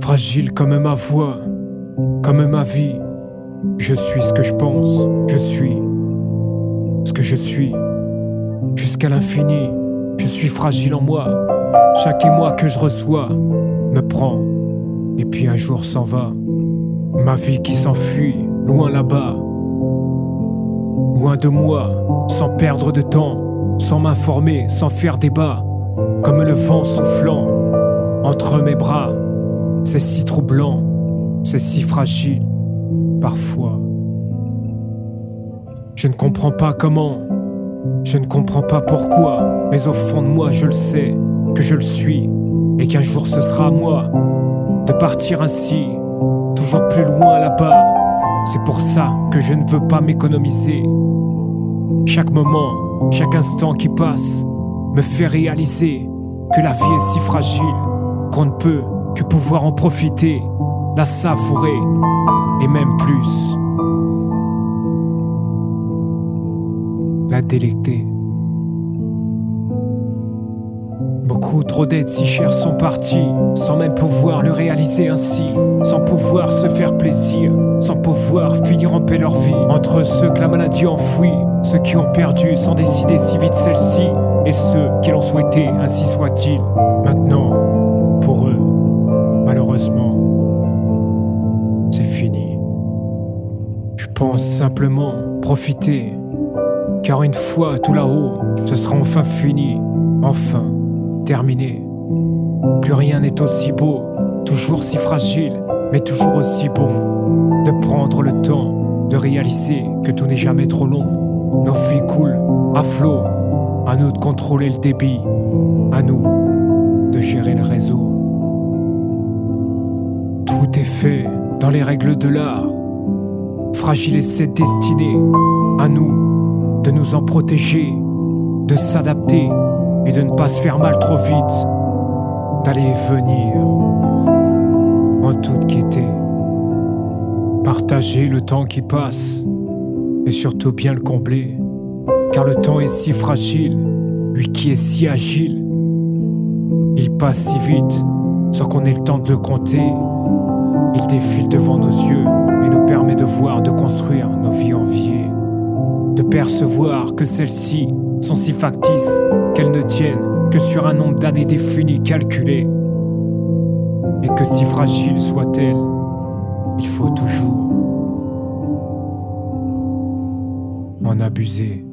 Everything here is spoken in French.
Fragile comme ma voix, comme ma vie, je suis ce que je pense, je suis ce que je suis. Jusqu'à l'infini, je suis fragile en moi. Chaque émoi que je reçois me prend, et puis un jour s'en va. Ma vie qui s'enfuit, loin là-bas, loin de moi, sans perdre de temps, sans m'informer, sans faire débat, comme le vent soufflant entre mes bras. C'est si troublant, c'est si fragile, parfois. Je ne comprends pas comment, je ne comprends pas pourquoi, mais au fond de moi je le sais, que je le suis, et qu'un jour ce sera à moi de partir ainsi, toujours plus loin là-bas. C'est pour ça que je ne veux pas m'économiser. Chaque moment, chaque instant qui passe, me fait réaliser que la vie est si fragile qu'on ne peut que pouvoir en profiter, la savourer, et même plus. La délecter. Beaucoup trop d'aides si chères sont parties, sans même pouvoir le réaliser ainsi, sans pouvoir se faire plaisir, sans pouvoir finir en paix leur vie. Entre ceux que la maladie enfouit, ceux qui ont perdu sans décider si vite celle-ci, et ceux qui l'ont souhaité, ainsi soit-il. Maintenant, pour eux, malheureusement, c'est fini. Je pense simplement profiter, car une fois tout là-haut, ce sera enfin fini, enfin terminé. Plus rien n'est aussi beau, toujours si fragile, mais toujours aussi bon. De prendre le temps de réaliser que tout n'est jamais trop long. Nos vies coulent à flot, à nous de contrôler le débit, à nous de gérer le réseau. Tout est fait dans les règles de l'art. Fragile est cette destinée, à nous de nous en protéger, de s'adapter et de ne pas se faire mal trop vite, d'aller venir en toute gaieté. Partager le temps qui passe et surtout bien le combler, car le temps est si fragile, lui qui est si agile. Il passe si vite sans qu'on ait le temps de le compter. Il défile devant nos yeux et nous permet de voir, de construire nos vies enviées, de percevoir que celles-ci sont si factices qu'elles ne tiennent que sur un nombre d'années défini, calculé. Et que si fragile soit-elle, il faut toujours en abuser.